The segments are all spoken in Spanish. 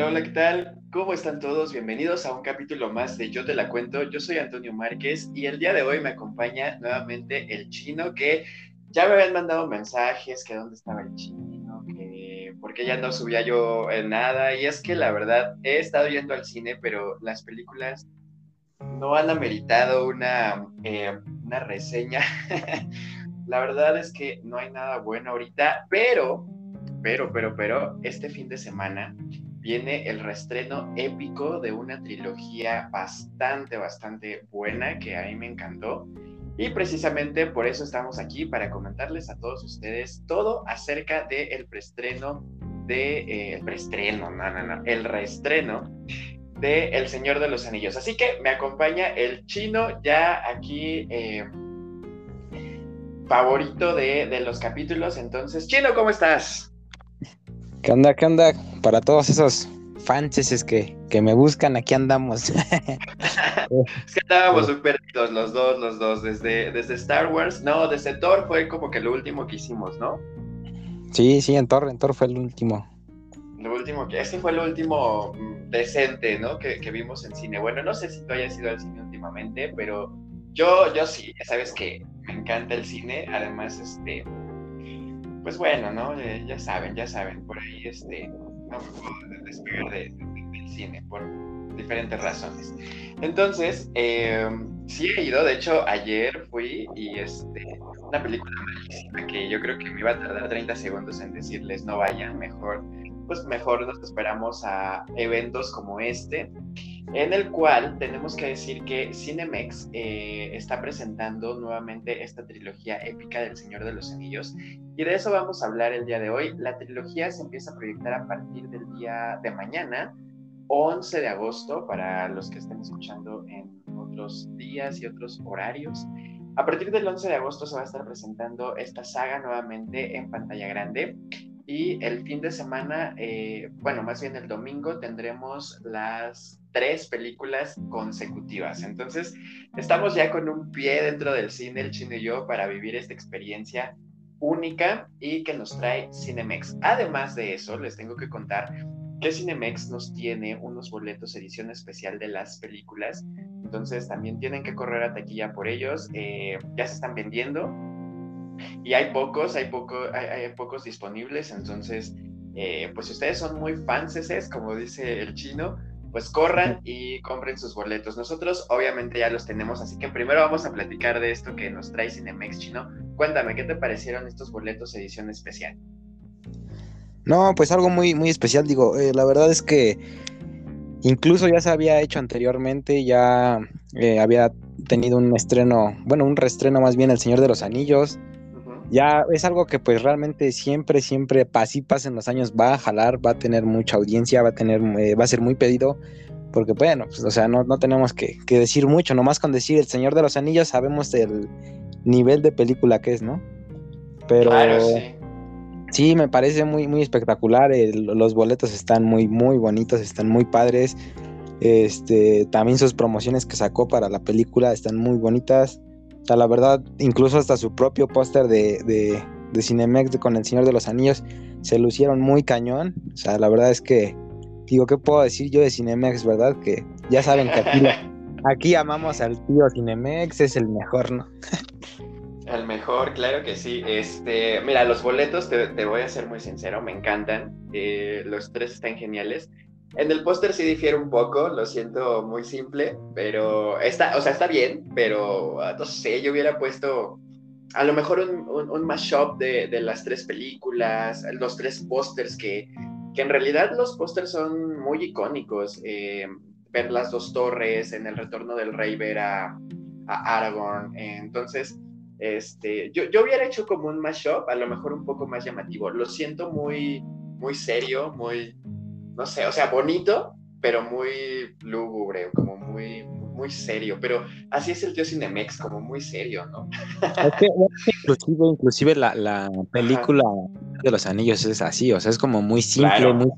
Hola, hola, ¿qué tal? ¿Cómo están todos? Bienvenidos a un capítulo más de Yo te la cuento. Yo soy Antonio Márquez y el día de hoy me acompaña nuevamente el chino que ya me habían mandado mensajes que dónde estaba el chino, que porque ya no subía yo nada. Y es que la verdad he estado yendo al cine, pero las películas no han ameritado una, eh, una reseña. la verdad es que no hay nada bueno ahorita, pero, pero, pero, pero, este fin de semana viene el restreno épico de una trilogía bastante, bastante buena que a mí me encantó. Y precisamente por eso estamos aquí para comentarles a todos ustedes todo acerca del el preestreno de eh, el preestreno, no, no, no, el reestreno de El Señor de los Anillos. Así que me acompaña el chino ya aquí eh, favorito de, de los capítulos. Entonces, chino, ¿cómo estás? ¿Qué onda? ¿Qué onda? Para todos esos fans que, que me buscan, aquí andamos. es que estábamos súper perdidos los dos, los dos, desde, desde Star Wars, no, desde Thor fue como que lo último que hicimos, ¿no? Sí, sí, en Thor, en Thor fue el último. Lo último que, ese fue el último mm, decente, ¿no? Que, que vimos en cine. Bueno, no sé si tú hayas ido al cine últimamente, pero yo, yo sí, ya sabes que me encanta el cine, además, este, pues bueno, ¿no? Eh, ya saben, ya saben, por ahí este, no me puedo despegar de, del cine por diferentes razones. Entonces, eh, sí he ido, de hecho, ayer fui y este, una película malísima que yo creo que me iba a tardar 30 segundos en decirles no vayan, mejor, pues mejor nos esperamos a eventos como este en el cual tenemos que decir que Cinemex eh, está presentando nuevamente esta trilogía épica del Señor de los Anillos y de eso vamos a hablar el día de hoy. La trilogía se empieza a proyectar a partir del día de mañana, 11 de agosto, para los que estén escuchando en otros días y otros horarios. A partir del 11 de agosto se va a estar presentando esta saga nuevamente en pantalla grande y el fin de semana, eh, bueno, más bien el domingo, tendremos las tres películas consecutivas. Entonces, estamos ya con un pie dentro del cine, el chino y yo, para vivir esta experiencia única y que nos trae Cinemex. Además de eso, les tengo que contar que Cinemex nos tiene unos boletos edición especial de las películas. Entonces, también tienen que correr a taquilla por ellos. Eh, ya se están vendiendo y hay pocos, hay, poco, hay, pocos disponibles, entonces, eh, pues si ustedes son muy fans, como dice el chino, pues corran y compren sus boletos. Nosotros obviamente ya los tenemos, así que primero vamos a platicar de esto que nos trae Cinemex Chino. Cuéntame, ¿qué te parecieron estos boletos edición especial? No, pues algo muy, muy especial, digo, eh, la verdad es que incluso ya se había hecho anteriormente, ya eh, había tenido un estreno, bueno, un reestreno más bien El Señor de los Anillos, ya es algo que pues realmente siempre, siempre, así pasen los años, va a jalar, va a tener mucha audiencia, va a tener, eh, va a ser muy pedido, porque bueno, pues, o sea, no, no tenemos que, decir mucho, nomás con decir El Señor de los Anillos sabemos el nivel de película que es, ¿no? Pero sí. me parece muy, muy espectacular, los boletos están muy, muy bonitos, están muy padres, este, también sus promociones que sacó para la película están muy bonitas la verdad, incluso hasta su propio póster de, de, Cinemex con El Señor de los Anillos se lucieron muy cañón. O sea, la verdad es que, digo, ¿qué puedo decir yo de Cinemex, verdad? Que ya saben que aquí, aquí amamos al tío Cinemex, es el mejor, ¿no? El mejor, claro que sí. Este, mira, los boletos, te, voy a ser muy sincero, me encantan. Eh, los tres están geniales. En el póster sí difiere un poco, lo siento muy simple, pero está, o sea, está bien, pero ah, no sé, yo hubiera puesto a lo mejor un, un, mashup de, de, las tres películas, los tres pósters que, que en realidad los pósters son muy icónicos. Eh, ver las dos torres, en el retorno del rey ver a, a Aragorn. entonces, este, yo, yo hubiera hecho como un mashup, a lo mejor un poco más llamativo. Lo siento muy, muy serio, muy, no sé, o sea, bonito, pero muy lúgubre, como muy, muy serio. Pero así es el tío Cinemex, como muy serio, ¿no? inclusive, inclusive la, película de los anillos es así, o sea, es como muy simple, muy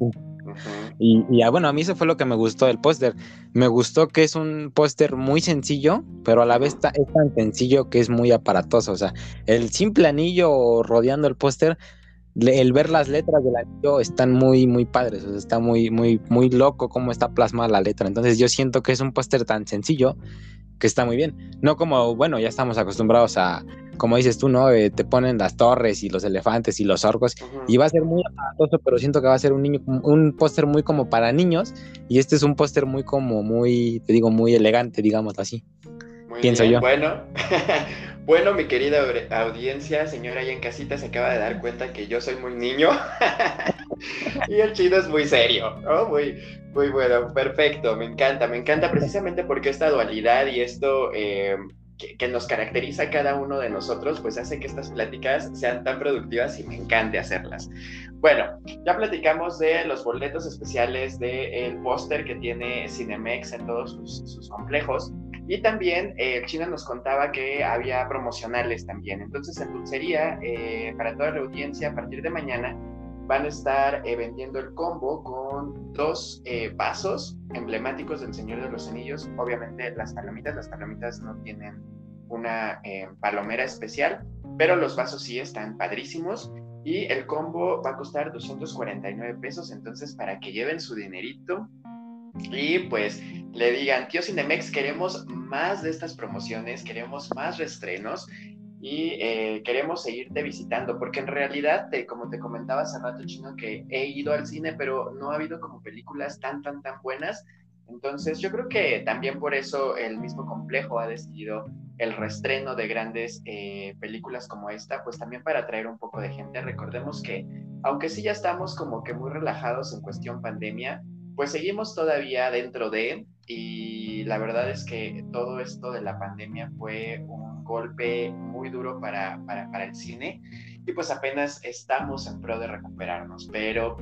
Y, y ah, bueno, a mí eso fue lo que me gustó del póster. Me gustó que es un póster muy sencillo, pero a la vez es tan sencillo que es muy aparatoso. O sea, el simple anillo rodeando el póster el ver las letras del anillo están muy, muy padres, o sea, está muy, muy, muy loco cómo está plasmada la letra. Entonces yo siento que es un póster tan sencillo que está muy bien. No como, bueno, ya estamos acostumbrados a, como dices tú, ¿no? Eh, te ponen las torres y los elefantes y los orcos y va a ser muy aparatoso, pero siento que va a ser un niño, un póster muy como para niños y este es un póster muy como, muy, te digo, muy elegante, digamos así. Pienso yo. Bueno, Bueno, mi querida audiencia, señora ahí en casita se acaba de dar cuenta que yo soy muy niño y el chino es muy serio, Muy, muy bueno, perfecto, me encanta, me encanta precisamente porque esta dualidad y esto eh, que, nos caracteriza a cada uno de nosotros, pues hace que estas pláticas sean tan productivas y me encante hacerlas. Bueno, ya platicamos de los boletos especiales del póster que tiene Cinemex en todos sus complejos. Y también eh, el chino nos contaba que había promocionales también. Entonces en Dulcería, eh, para toda la audiencia, a partir de mañana van a estar eh, vendiendo el combo con dos vasos emblemáticos del Señor de los Anillos. Obviamente las palomitas, las palomitas no tienen una palomera especial, pero los vasos sí están padrísimos. Y el combo va a costar 249 pesos, entonces para que lleven su dinerito y pues le digan, tío Cinemex, queremos más de estas promociones, queremos más restrenos y eh, queremos seguirte visitando, porque en realidad, como te comentaba hace rato, Chino, que he ido al cine, pero no ha habido como películas tan, tan, tan buenas. Entonces, yo creo que también por eso el mismo complejo ha decidido el restreno de grandes eh, películas como esta, pues también para atraer un poco de gente. Recordemos que, aunque sí ya estamos como que muy relajados en cuestión pandemia, pues seguimos todavía dentro de, y la verdad es que todo esto de la pandemia fue un golpe muy duro para, para, el cine y pues apenas estamos en pro de recuperarnos, pero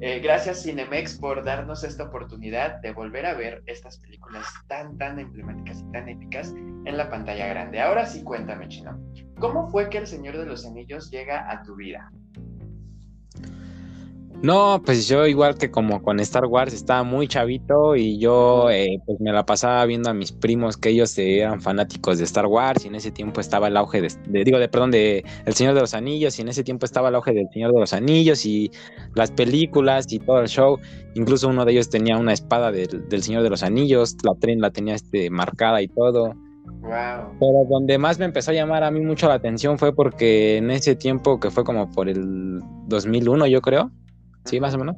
eh, gracias Cinemex por darnos esta oportunidad de volver a ver estas películas tan, tan emblemáticas y tan épicas en la pantalla grande. Ahora sí cuéntame, Chino, ¿cómo fue que El Señor de los Anillos llega a tu vida? No, pues yo igual que como con Star Wars estaba muy chavito y yo eh, pues me la pasaba viendo a mis primos que ellos eran fanáticos de Star Wars y en ese tiempo estaba el auge de, digo, de perdón, de El Señor de los Anillos y en ese tiempo estaba el auge del Señor de los Anillos y las películas y todo el show. Incluso uno de ellos tenía una espada del, Señor de los Anillos, la tren la tenía este, marcada y todo. Wow. Pero donde más me empezó a llamar a mí mucho la atención fue porque en ese tiempo que fue como por el 2001 yo creo Sí, más o menos.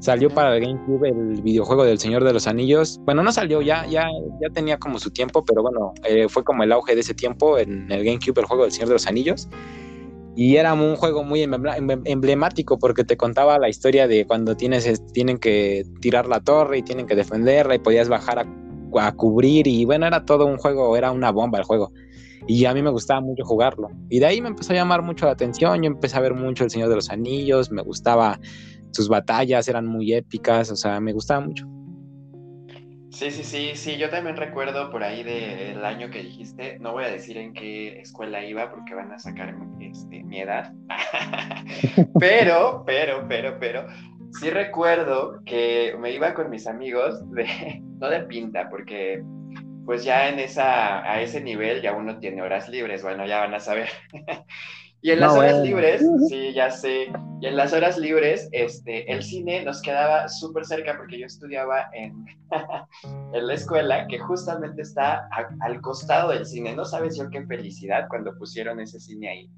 Salió para el GameCube el videojuego del Señor de los Anillos. Bueno, no salió, ya, ya, ya tenía como su tiempo, pero bueno, eh, fue como el auge de ese tiempo en el GameCube, el juego del Señor de los Anillos. Y era un juego muy emblemático porque te contaba la historia de cuando tienes, tienen que tirar la torre y tienen que defenderla y podías bajar a, a cubrir y bueno, era todo un juego, era una bomba el juego y a mí me gustaba mucho jugarlo. Y de ahí me empezó a llamar mucho la atención, yo empecé a ver mucho El Señor de los Anillos, me gustaba sus batallas eran muy épicas, o sea, me gustaba mucho. Sí, sí, sí, sí, yo también recuerdo por ahí del año que dijiste, no voy a decir en qué escuela iba porque van a sacar este, mi edad, pero, pero, pero, pero, sí recuerdo que me iba con mis amigos, de, no de pinta, porque pues ya en esa, a ese nivel ya uno tiene horas libres, bueno, ya van a saber. Y en las horas libres, sí, ya sé, y en las horas libres, este, el cine nos quedaba súper cerca porque yo estudiaba en, en la escuela que justamente está al costado del cine. No sabes yo qué felicidad cuando pusieron ese cine ahí,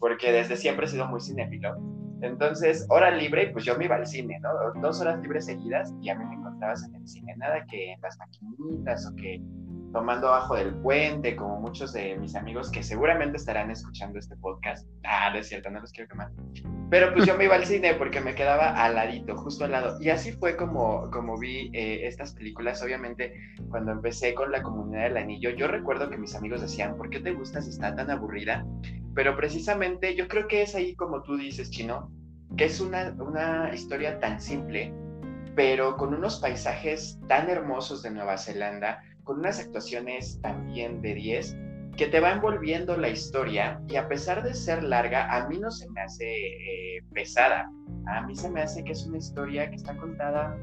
porque desde siempre he sido muy cinéfilo. Entonces, hora libre, pues yo me iba al cine, ¿no? Dos horas libres seguidas y a mí me encontrabas en el cine. Nada que en las maquinitas o que tomando abajo del puente, como muchos de mis amigos que seguramente estarán escuchando este podcast. Ah, no es cierto, no los quiero quemar. Pero pues yo me iba al cine porque me quedaba al ladito, justo al lado. Y así fue como, como vi eh, estas películas. Obviamente, cuando empecé con la comunidad del anillo, yo recuerdo que mis amigos decían, ¿por qué te gusta si está tan aburrida? Pero precisamente yo creo que es ahí como tú dices, Chino, que es una, una historia tan simple, pero con unos paisajes tan hermosos de Nueva Zelanda, con unas actuaciones también de 10 que te va envolviendo la historia y a pesar de ser larga, a mí no se me hace eh, pesada. A mí se me hace que es una historia que está contada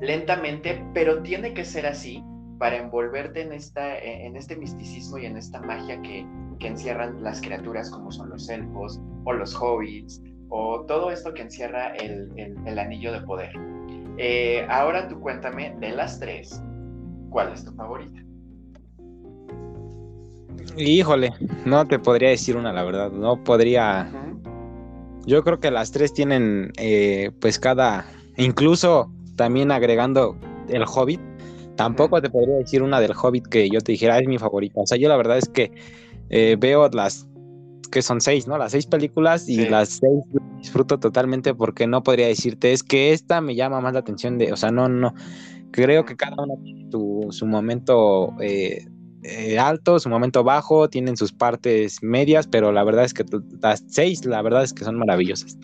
lentamente, pero tiene que ser así para envolverte en, esta, en este misticismo y en esta magia que, que encierran las criaturas como son los elfos o los hobbits o todo esto que encierra el, anillo de poder. Eh, ahora tú cuéntame de las tres, ¿cuál es tu favorita? Híjole, no te podría decir una, la verdad, no podría... Yo creo que las tres tienen, eh, pues cada, incluso también agregando el Hobbit, tampoco te podría decir una del Hobbit que yo te dijera es mi favorita. O sea, yo la verdad es que eh, veo las que son seis, ¿no? Las seis películas y las seis disfruto totalmente porque no podría decirte, es que esta me llama más la atención de, o sea, no, no, creo que cada una tiene su momento eh, eh, alto, su momento bajo, tienen sus partes medias, pero la verdad es que las seis, la verdad es que son maravillosas.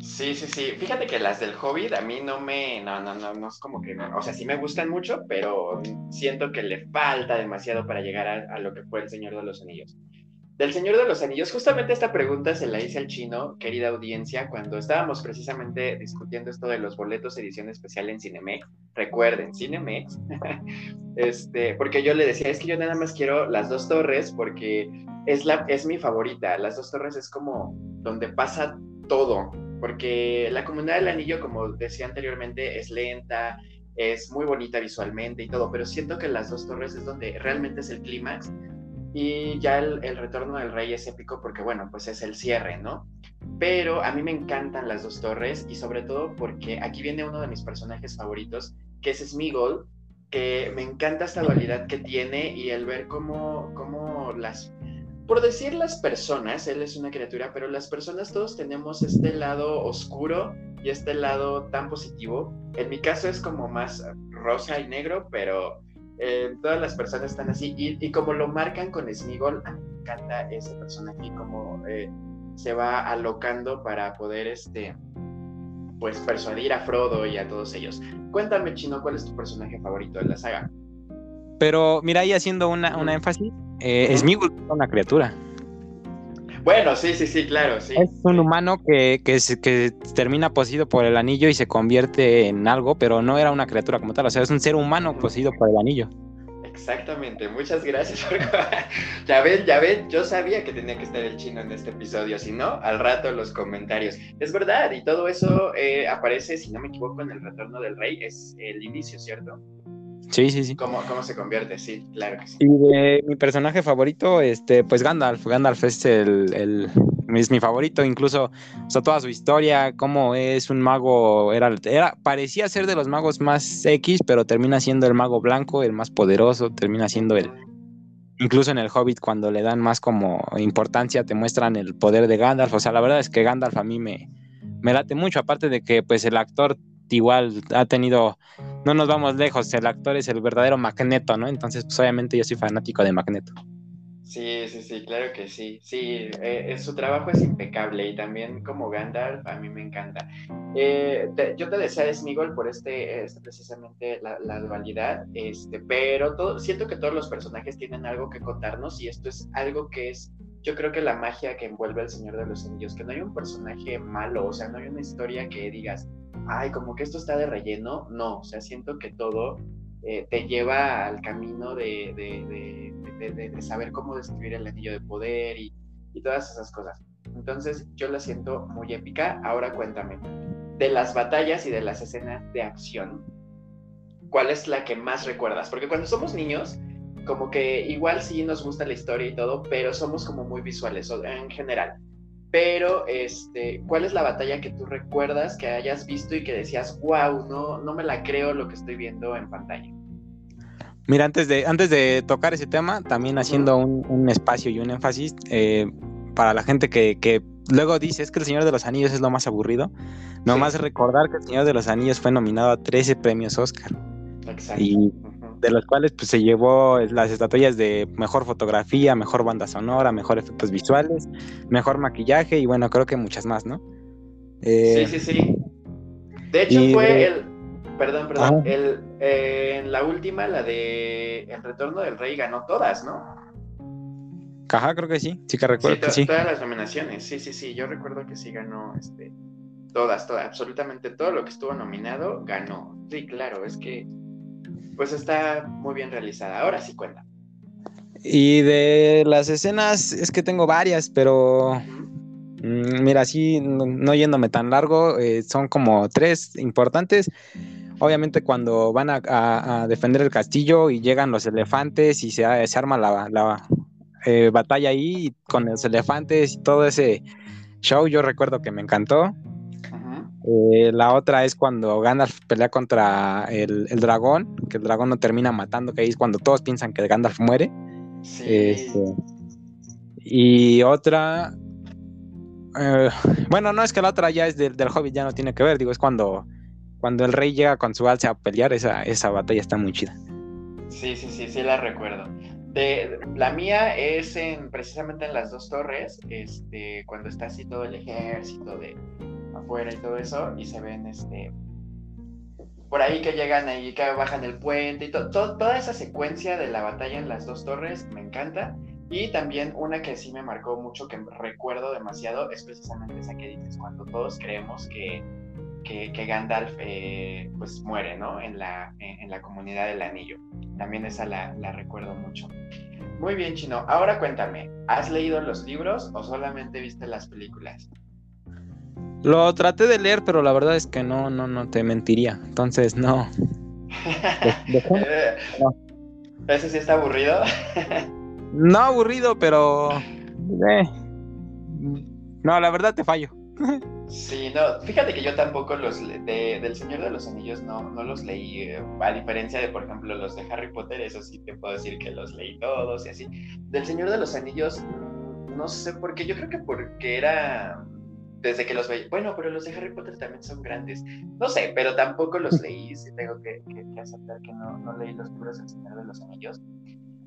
Sí, sí, sí. Fíjate que las del Hobbit a mí no me, no, no, no, no es como que, o sea, sí me gustan mucho, pero siento que le falta demasiado para llegar a, a lo que fue el Señor de los Anillos. Del Señor de los Anillos, justamente esta pregunta se la hice al chino, querida audiencia, cuando estábamos precisamente discutiendo esto de los boletos edición especial en Cinemex. Recuerden, Cinemex. este, porque yo le decía, es que yo nada más quiero las dos torres porque es, la, es mi favorita. Las dos torres es como donde pasa todo. Porque la comunidad del anillo, como decía anteriormente, es lenta, es muy bonita visualmente y todo, pero siento que las dos torres es donde realmente es el clímax y ya el, retorno del rey es épico porque, bueno, pues es el cierre, ¿no? Pero a mí me encantan las dos torres y sobre todo porque aquí viene uno de mis personajes favoritos, que es Smigol, que me encanta esta dualidad que tiene y el ver cómo, cómo las... Por decir las personas, él es una criatura, pero las personas todos tenemos este lado oscuro y este lado tan positivo. En mi caso es como más rosa y negro, pero eh, todas las personas están así y, como lo marcan con Smigol, a mí me encanta ese personaje como eh, se va alocando para poder este pues persuadir a Frodo y a todos ellos. Cuéntame, Chino, ¿cuál es tu personaje favorito de la saga? Pero mira, ahí haciendo una, una énfasis, eh, Smigol es una criatura. Bueno, sí, sí, sí, claro, sí. Es un humano que, que, que, termina poseído por el anillo y se convierte en algo, pero no era una criatura como tal, o sea, es un ser humano poseído por el anillo. Exactamente, muchas gracias. ya ven, ya ven, yo sabía que tenía que estar el chino en este episodio, si no, al rato los comentarios. Es verdad, y todo eso eh, aparece, si no me equivoco, en el retorno del rey, es el inicio, ¿cierto? Sí, sí, sí. ¿Cómo, ¿Cómo, se convierte? Sí, claro que sí. Y de mi personaje favorito, este, pues Gandalf. Gandalf es el, el es mi favorito, incluso, o sea, toda su historia, cómo es un mago, era, era, parecía ser de los magos más X, pero termina siendo el mago blanco, el más poderoso, termina siendo el, incluso en el Hobbit cuando le dan más como importancia, te muestran el poder de Gandalf, o sea, la verdad es que Gandalf a mí me, me late mucho, aparte de que pues el actor igual ha tenido, no nos vamos lejos, el actor es el verdadero Magneto, ¿no? Entonces, pues obviamente yo soy fanático de Magneto. Sí, sí, sí, claro que sí. Sí, eh, su trabajo es impecable y también como Gandalf a mí me encanta. Eh, yo te decía por este, este precisamente la, dualidad, este, pero todo, siento que todos los personajes tienen algo que contarnos y esto es algo que es, yo creo que la magia que envuelve al Señor de los Anillos, que no hay un personaje malo, o sea, no hay una historia que digas, ay, como que esto está de relleno, no, o sea, siento que todo eh, te lleva al camino de, de, saber cómo destruir el anillo de poder y, y, todas esas cosas. Entonces yo la siento muy épica. Ahora cuéntame, de las batallas y de las escenas de acción, ¿cuál es la que más recuerdas? Porque cuando somos niños, como que igual sí nos gusta la historia y todo, pero somos como muy visuales en general. Pero este, ¿cuál es la batalla que tú recuerdas que hayas visto y que decías, wow, no, no me la creo lo que estoy viendo en pantalla? Mira, antes de, antes de tocar ese tema, también haciendo un, espacio y un énfasis eh, para la gente que, que, luego dice es que El Señor de los Anillos es lo más aburrido, nomás recordar que El Señor de los Anillos fue nominado a 13 premios Oscar. Exacto de los cuales pues, se llevó las estatuillas de mejor fotografía, mejor banda sonora, mejor efectos visuales, mejor maquillaje y bueno, creo que muchas más, ¿no? Eh, sí, sí, sí. De hecho fue el, perdón, perdón, el, eh, en la última, la de El Retorno del Rey ganó todas, ¿no? Ajá, creo que sí, sí que recuerdo sí, Todas las nominaciones, sí, sí, sí, yo recuerdo que sí ganó, este, todas, todas, absolutamente todo lo que estuvo nominado ganó. Sí, claro, es que pues está muy bien realizada. Ahora sí cuenta. Y de las escenas, es que tengo varias, pero Mm, mira, sí, no, yéndome tan largo, eh, son como tres importantes. Obviamente cuando van a, defender el castillo y llegan los elefantes y se, se arma la, eh, batalla ahí con los elefantes y todo ese show, yo recuerdo que me encantó. Eh, la otra es cuando Gandalf pelea contra el, dragón, que el dragón no termina matando, que ahí es cuando todos piensan que Gandalf muere. Este, y otra, eh, bueno, no es que la otra ya es del, Hobbit, ya no tiene que ver, digo, es cuando, cuando el rey llega con su alce a pelear, esa, esa batalla está muy chida. Sí, sí, sí, sí la recuerdo. De, la mía es en precisamente en las dos torres, este, cuando está así todo el ejército de afuera y todo eso, y se ven este por ahí que llegan ahí, que bajan el puente y todo, toda esa secuencia de la batalla en las dos torres me encanta. Y también una que sí me marcó mucho, que recuerdo demasiado, es precisamente esa que dices, cuando todos creemos que, que, Gandalf eh, pues muere, ¿no? En la, en, la comunidad del anillo. También esa la, la recuerdo mucho. Muy bien, Chino. Ahora cuéntame, ¿has leído los libros o solamente viste las películas? Lo traté de leer, pero la verdad es que no, no, no te mentiría. Entonces, no. ¿Ese sí está aburrido? No aburrido, pero. Eh, no, la verdad te fallo. Sí, no, fíjate que yo tampoco los de, del Señor de los Anillos no, no los leí, eh, a diferencia de, por ejemplo, los de Harry Potter, eso sí te puedo decir que los leí todos y así. Del Señor de los Anillos, no sé por qué, yo creo que porque era desde que los veía, bueno, pero los de Harry Potter también son grandes, no sé, pero tampoco los leí, sí tengo que, aceptar que no, leí los libros del Señor de los Anillos.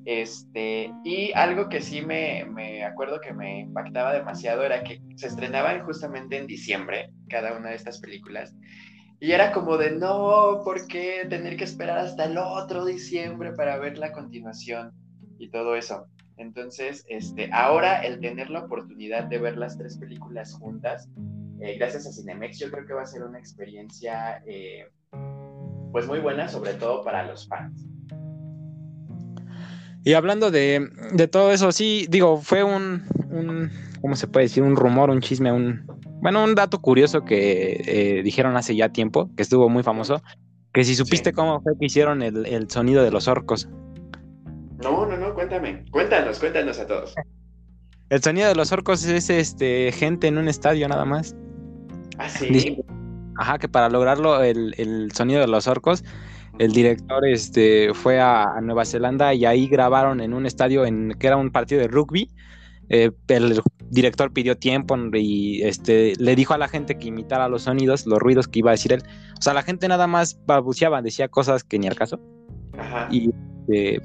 Este, y algo que sí me, me, acuerdo que me impactaba demasiado era que se estrenaban justamente en diciembre cada una de estas películas. Y era como de, no, ¿por qué tener que esperar hasta el otro diciembre para ver la continuación? Y todo eso. Entonces, este, ahora el tener la oportunidad de ver las tres películas juntas, eh, gracias a Cinemex, yo creo que va a ser una experiencia, eh, pues muy buena, sobre todo para los fans. Y hablando de, todo eso, sí, digo, fue un, un, ¿cómo se puede decir? Un rumor, un chisme, un, bueno, un dato curioso que eh, dijeron hace ya tiempo, que estuvo muy famoso, que si supiste cómo fue que hicieron el, sonido de los orcos. No, no, no, cuéntame, cuéntanos, cuéntanos a todos. El sonido de los orcos es este gente en un estadio nada más. Ah, sí. Ajá, que para lograrlo, el, el sonido de los orcos el director este, fue a, Nueva Zelanda y ahí grabaron en un estadio en que era un partido de rugby. Eh, el director pidió tiempo y este, le dijo a la gente que imitara los sonidos, los ruidos que iba a decir él. O sea, la gente nada más balbuceaba, decía cosas que ni al caso. Y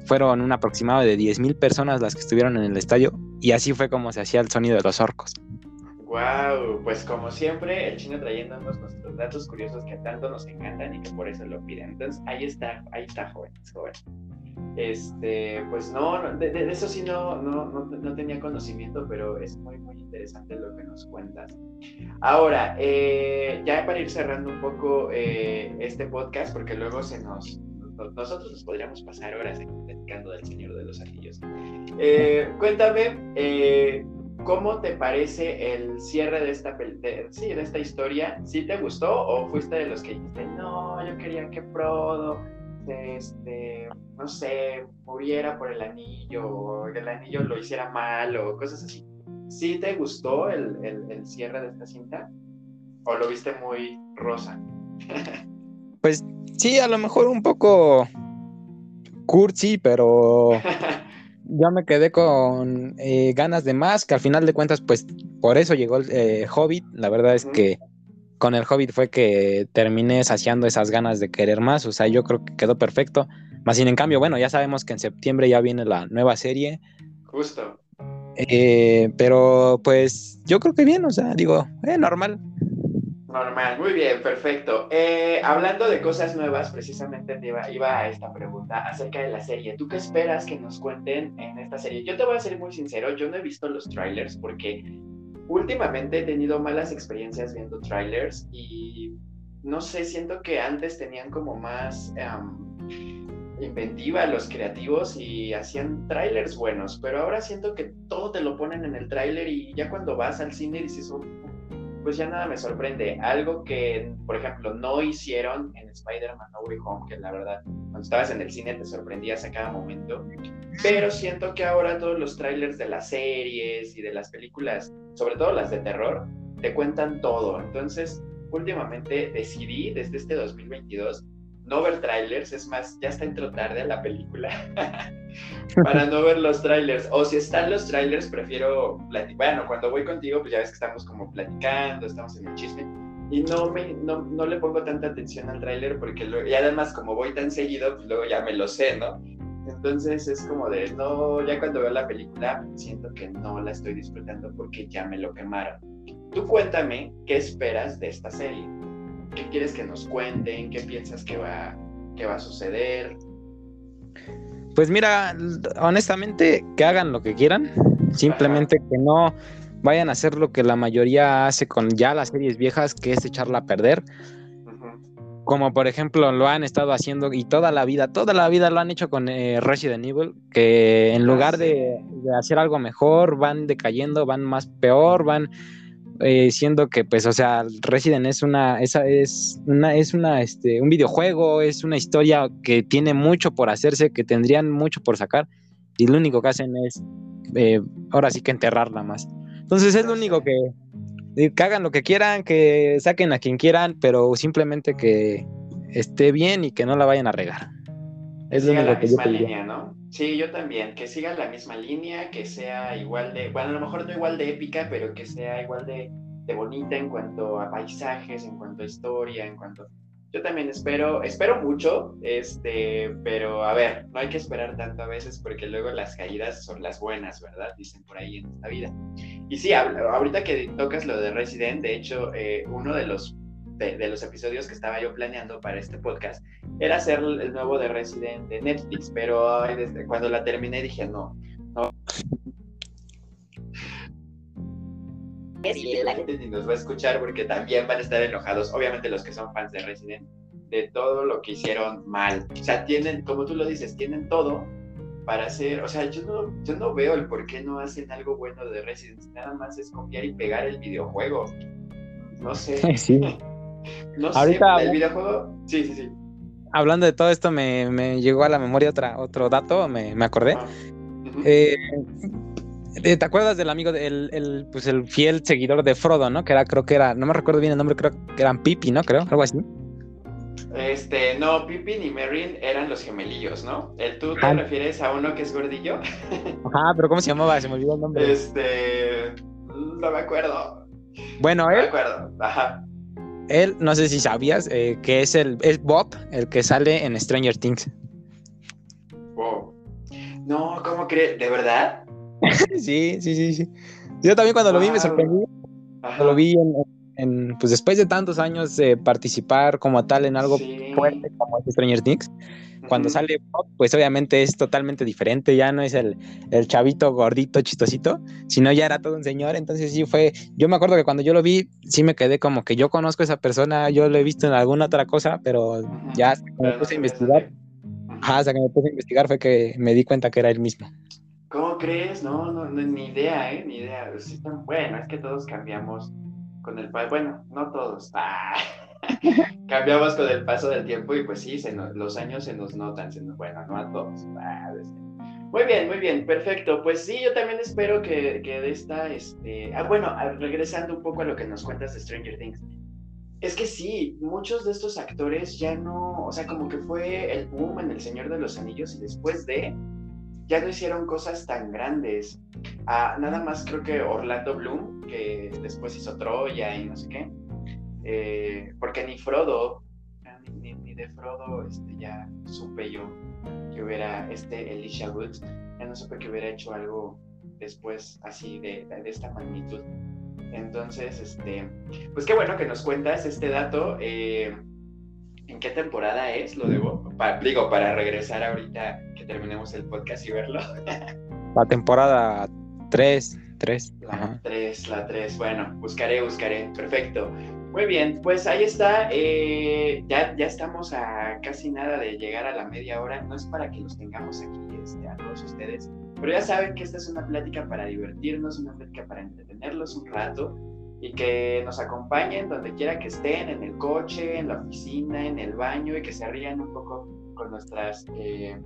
fueron un aproximado de 10.000 personas las que estuvieron en el estadio y así fue como se hacía el sonido de los orcos. Wow, pues como siempre, el chino trayéndonos nuestros datos curiosos que tanto nos encantan y que por eso lo piden. Entonces, ahí está, ahí está, jóvenes, jóvenes. Este, pues no, de, eso sí no, no, no, tenía conocimiento, pero es muy, muy interesante lo que nos cuentas. Ahora, eh, ya para ir cerrando un poco eh, este podcast, porque luego se nos, nosotros nos podríamos pasar horas platicando del Señor de los Anillos. Eh, cuéntame, ¿Cómo te parece el cierre de esta, sí, de esta historia? ¿Sí te gustó o fuiste de los que dijiste, no, yo quería que Prodo, este, no sé, muriera por el anillo o el anillo lo hiciera mal o cosas así? ¿Sí te gustó el, el cierre de esta cinta? ¿O lo viste muy rosa? pues sí, a lo mejor un poco cursi, pero yo me quedé con eh, ganas de más, que al final de cuentas, pues por eso llegó el eh, Hobbit. La verdad es que con el Hobbit fue que terminé saciando esas ganas de querer más. O sea, yo creo que quedó perfecto. Más sin en cambio, bueno, ya sabemos que en septiembre ya viene la nueva serie. Justo. Eh, pero pues yo creo que bien, o sea, digo, normal. Normal, muy bien, perfecto. Eh, hablando de cosas nuevas, precisamente iba, iba, a esta pregunta acerca de la serie. ¿Tú qué esperas que nos cuenten en esta serie? Yo te voy a ser muy sincero, yo no he visto los trailers porque últimamente he tenido malas experiencias viendo trailers y no sé, siento que antes tenían como más inventiva los creativos y hacían trailers buenos, pero ahora siento que todo te lo ponen en el tráiler y ya cuando vas al cine dices, oh, pues ya nada me sorprende. Algo que, por ejemplo, no hicieron en Spider-Man No Way Home, que la verdad, cuando estabas en el cine te sorprendías a cada momento, pero siento que ahora todos los trailers de las series y de las películas, sobre todo las de terror, te cuentan todo. Entonces, últimamente decidí desde este 2022 no ver trailers, es más, ya está entró tarde a la película para no ver los trailers. O si están los trailers, prefiero Bueno, cuando voy contigo, pues ya ves que estamos como platicando, estamos en el chisme. Y no, me, no, no le pongo tanta atención al trailer porque y además como voy tan seguido, pues luego ya me lo sé, ¿no? Entonces es como de, no, ya cuando veo la película siento que no la estoy disfrutando porque ya me lo quemaron. Tú cuéntame qué esperas de esta serie. ¿Qué quieres que nos cuenten? ¿Qué piensas que va, que va a suceder? Pues mira, honestamente, que hagan lo que quieran. Simplemente que no vayan a hacer lo que la mayoría hace con ya las series viejas, que es echarla a perder. Como por ejemplo lo han estado haciendo y toda la vida, toda la vida lo han hecho con eh, Resident Evil, que en ah, lugar de, de hacer algo mejor, van decayendo, van más peor, van eh, siendo que pues o sea Resident es una esa es una es una este un videojuego es una historia que tiene mucho por hacerse que tendrían mucho por sacar y lo único que hacen es eh, ahora sí que enterrarla más. Entonces es lo único que, eh, que hagan lo que quieran que saquen a quien quieran pero simplemente que esté bien y que no la vayan a regar. Es lo único que yo línea, ¿no? Sí, yo también, que siga la misma línea, que sea igual de, bueno, a lo mejor no igual de épica, pero que sea igual de, bonita en cuanto a paisajes, en cuanto a historia, en cuanto... Yo también espero, espero mucho, este, pero a ver, no hay que esperar tanto a veces porque luego las caídas son las buenas, ¿verdad? Dicen por ahí en esta vida. Y sí, ahorita que tocas lo de Resident, de hecho, eh, uno de los de, los episodios que estaba yo planeando para este podcast era hacer el nuevo de Resident de Netflix, pero desde cuando la terminé dije, no, no. la gente ni nos va a escuchar porque también van a estar enojados, obviamente los que son fans de Resident, de todo lo que hicieron mal. O sea, tienen, como tú lo dices, tienen todo para hacer, o sea, yo no, yo no veo el por qué no hacen algo bueno de Resident, nada más es copiar y pegar el videojuego. No sé. Sí. No Ahorita, sé, el videojuego. Sí, sí, sí. Hablando de todo esto, me, llegó a la memoria otra, otro dato, me, acordé. Ah, eh, ¿Te acuerdas del amigo, el, pues el fiel seguidor de Frodo, ¿no? Que era, creo que era, no me recuerdo bien el nombre, creo que eran Pipi, ¿no? Creo, algo así. Este, no, Pippin y Merrin eran los gemelillos, ¿no? ¿El tú te ah. refieres a uno que es gordillo? Ajá, pero ¿cómo se llamaba? Se me olvidó el nombre. Este, no me acuerdo. Bueno, no él. me acuerdo, ajá él, no sé si sabías, eh, que es el es Bob, el que sale en Stranger Things. Wow. No, ¿cómo crees? ¿De verdad? sí, sí, sí, sí. Yo también cuando lo vi me sorprendí. Cuando lo vi en, pues después de tantos años de participar como tal en algo fuerte como Stranger Things, cuando sale Bob, pues obviamente es totalmente diferente, ya no es el, el, chavito gordito, chistosito, sino ya era todo un señor, entonces sí fue, yo me acuerdo que cuando yo lo vi, sí me quedé como que yo conozco a esa persona, yo lo he visto en alguna otra cosa, pero ya hasta que me puse a investigar, hasta que me puse a investigar fue que me di cuenta que era el mismo. ¿Cómo crees? No, no, ni idea, ¿eh? Ni idea. bueno, es que todos cambiamos con el... Bueno, no todos. Ah. cambiamos con el paso del tiempo y pues sí, los años se nos notan, se nos, bueno, no a todos. Ah, muy bien, muy bien, perfecto. Pues sí, yo también espero que, que de esta, este, ah, bueno, regresando un poco a lo que nos cuentas de Stranger Things. Es que sí, muchos de estos actores ya no, o sea, como que fue el boom en El Señor de los Anillos y después de, ya no hicieron cosas tan grandes. Ah, nada más creo que Orlando Bloom, que después hizo Troya y no sé qué eh, porque ni Frodo, ni, de Frodo este, ya supe yo que hubiera, este Elisha Woods, ya no supe que hubiera hecho algo después así de, esta magnitud. Entonces, este, pues qué bueno que nos cuentas este dato. Eh, ¿En qué temporada es? Lo debo, para, digo, para regresar ahorita que terminemos el podcast y verlo. La temporada 3, 3. La 3, la 3. Bueno, buscaré, buscaré. Perfecto. Muy bien, pues ahí está. Eh, ya, ya estamos a casi nada de llegar a la media hora. No es para que los tengamos aquí este, a todos ustedes, pero ya saben que esta es una plática para divertirnos, una plática para entretenerlos un rato y que nos acompañen donde quiera que estén, en el coche, en la oficina, en el baño y que se rían un poco con nuestras... Eh,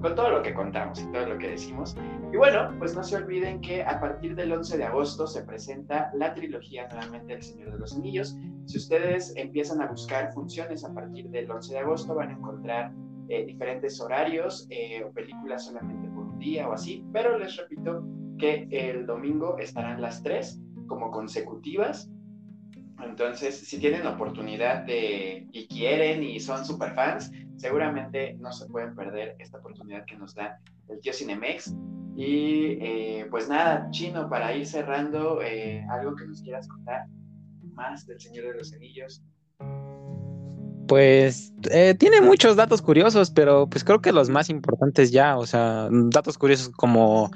con todo lo que contamos y todo lo que decimos. Y bueno, pues no se olviden que a partir del 11 de agosto se presenta la trilogía nuevamente del Señor de los Anillos. Si ustedes empiezan a buscar funciones a partir del 11 de agosto, van a encontrar eh, diferentes horarios eh, o películas solamente por un día o así, pero les repito que el domingo estarán las tres como consecutivas. Entonces, si tienen oportunidad de y quieren y son super fans, seguramente no se pueden perder esta oportunidad que nos da el tío Cinemex. Y eh, pues nada, Chino, para ir cerrando, eh, algo que nos quieras contar más del Señor de los Anillos. Pues eh, tiene muchos datos curiosos, pero pues creo que los más importantes ya, o sea, datos curiosos como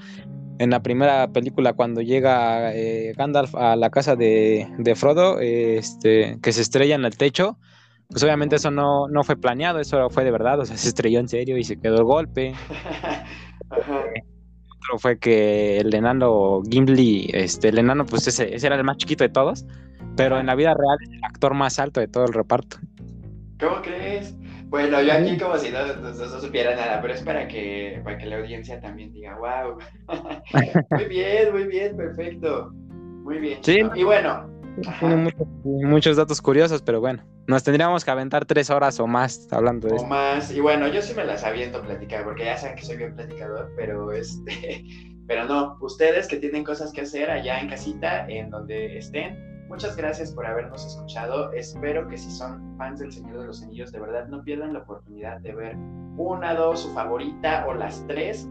en la primera película cuando llega Gandalf a la casa de, de Frodo, este, que se estrella en el techo, pues obviamente eso no, no fue planeado, eso fue de verdad, o sea, se estrelló en serio y se quedó el golpe. Otro fue que el enano Gimli, este, el enano, pues ese, ese, era el más chiquito de todos, pero en la vida real es el actor más alto de todo el reparto. ¿Cómo crees? Bueno, yo aquí como si no, no, supiera nada, pero es para que, para que la audiencia también diga, wow. muy bien, muy bien, perfecto. Muy bien. Sí. Y bueno, tiene muchos, datos curiosos, pero bueno, nos tendríamos que aventar tres horas o más hablando de o más, y bueno, yo sí me las aviento platicar, porque ya saben que soy bien platicador, pero este, pero no, ustedes que tienen cosas que hacer allá en casita, en donde estén, muchas gracias por habernos escuchado. Espero que si son fans del Señor de los Anillos, de verdad no pierdan la oportunidad de ver una, dos, su favorita o las tres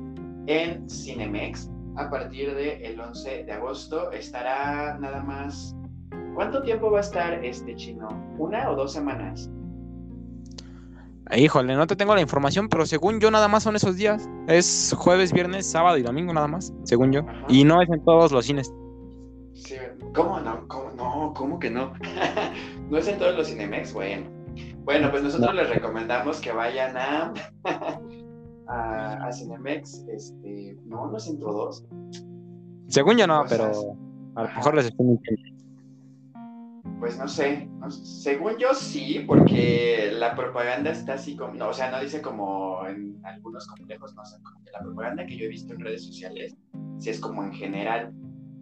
en Cinemex a partir del el 11 de agosto. Estará nada más ¿Cuánto tiempo va a estar este chino? ¿Una o dos semanas? Híjole, no te tengo la información, pero según yo nada más son esos días. Es jueves, viernes, sábado y domingo nada más, según yo. Y no es en todos los cines. Sí, ¿Cómo no? ¿Cómo no? ¿Cómo que no? no es en todos los Cinemex, bueno. Bueno, pues nosotros les recomendamos que vayan a, a, Cinemex. Este, no, no es en todos. Según yo no, pero a lo mejor les estoy mintiendo. Pues no sé, según yo sí, porque la propaganda está así como, no, o sea, no dice como en algunos complejos, no sé, la propaganda que yo he visto en redes sociales, sí es como en general.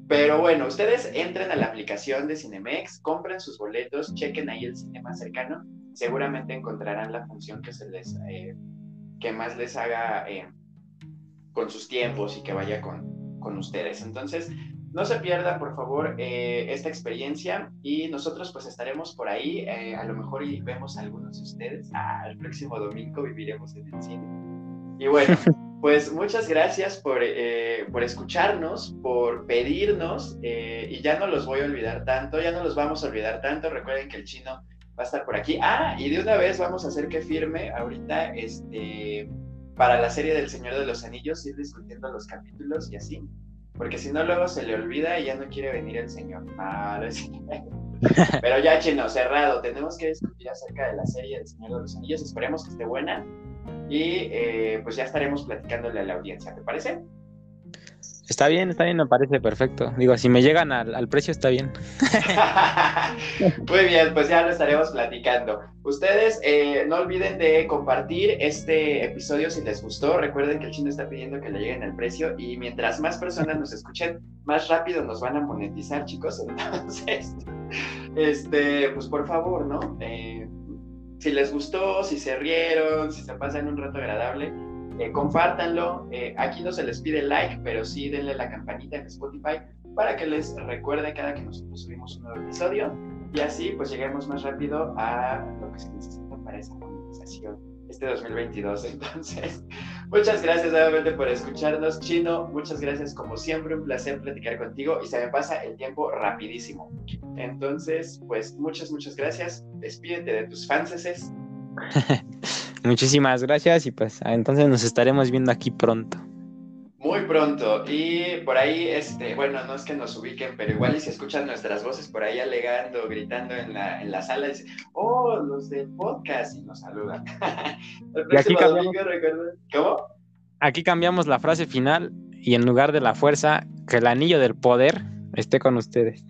Pero bueno, ustedes entren a la aplicación de Cinemex, compren sus boletos, chequen ahí el cine más cercano, seguramente encontrarán la función que se les, eh, que más les haga eh, con sus tiempos y que vaya con, con ustedes. Entonces, no se pierdan, por favor, eh, esta experiencia y nosotros pues estaremos por ahí. Eh, a lo mejor y vemos a algunos de ustedes. Ah, el próximo domingo viviremos en el cine. Y bueno, pues muchas gracias por, eh, por escucharnos, por pedirnos y ya no los voy a olvidar tanto, ya no los vamos a olvidar tanto. Recuerden que el chino va a estar por aquí. Ah, y de una vez vamos a hacer que firme ahorita este para la serie del Señor de los Anillos, ir discutiendo los capítulos y así porque si no luego se le olvida y ya no quiere venir el señor. Ah, Pero ya, chino, cerrado. Tenemos que discutir acerca de la serie del Señor de los Anillos. Esperemos que esté buena. Y eh, pues ya estaremos platicándole a la audiencia, ¿te parece? Está bien, está bien, me parece perfecto. Digo, si me llegan al, precio, está bien. Muy bien, pues ya lo estaremos platicando. Ustedes eh, no olviden de compartir este episodio si les gustó. Recuerden que el chino está pidiendo que le lleguen al precio y mientras más personas nos escuchen, más rápido nos van a monetizar, chicos. Entonces, este, pues por favor, ¿no? Eh, si les gustó, si se rieron, si se pasan un rato agradable, eh, compártanlo. Eh, aquí no se les pide like, pero sí denle la campanita en Spotify para que les recuerde cada que nosotros subimos un nuevo episodio y así pues lleguemos más rápido a lo que se necesita para esta monetización este 2022. Entonces, muchas gracias nuevamente por escucharnos, Chino. Muchas gracias, como siempre, un placer platicar contigo y se me pasa el tiempo rapidísimo. Entonces, pues muchas, muchas gracias. Despídete de tus fanses. Muchísimas gracias y pues entonces nos estaremos viendo aquí pronto. Muy pronto. Y por ahí, este, bueno, no es que nos ubiquen, pero igual y si escuchan nuestras voces por ahí alegando, gritando en la, en la sala, dicen, oh, los del podcast, y nos saludan. y aquí cambiamos, ¿Cómo? Aquí cambiamos la frase final y en lugar de la fuerza, que el anillo del poder esté con ustedes.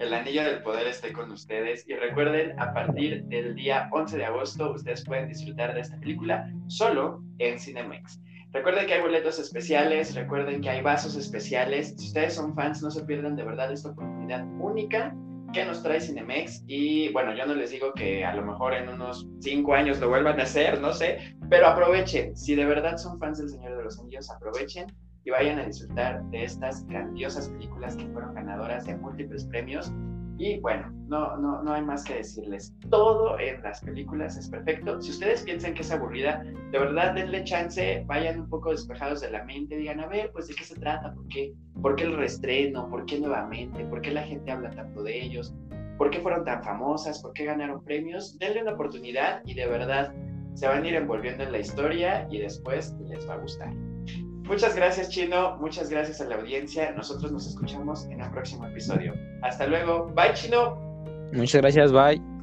El anillo del poder esté con ustedes. Y recuerden, a partir del día 11 de agosto, ustedes pueden disfrutar de esta película solo en Cinemex. Recuerden que hay boletos especiales, recuerden que hay vasos especiales. Si ustedes son fans, no se pierdan de verdad esta oportunidad única que nos trae Cinemex. Y bueno, yo no les digo que a lo mejor en unos cinco años lo vuelvan a hacer, no sé, pero aprovechen. Si de verdad son fans del Señor de los Anillos, aprovechen y vayan a disfrutar de estas grandiosas películas que fueron ganadoras de múltiples premios y bueno, no, no, no hay más que decirles. Todo en las películas es perfecto. Si ustedes piensan que es aburrida, de verdad denle chance, vayan un poco despejados de la mente, digan, a ver, pues de qué se trata, por qué, por qué el reestreno, por qué nuevamente, por qué la gente habla tanto de ellos, por qué fueron tan famosas, por qué ganaron premios. Denle una oportunidad y de verdad se van a ir envolviendo en la historia y después les va a gustar. Muchas gracias, Chino. Muchas gracias a la audiencia. Nosotros nos escuchamos en el próximo episodio. Hasta luego. Bye, Chino. Muchas gracias. Bye.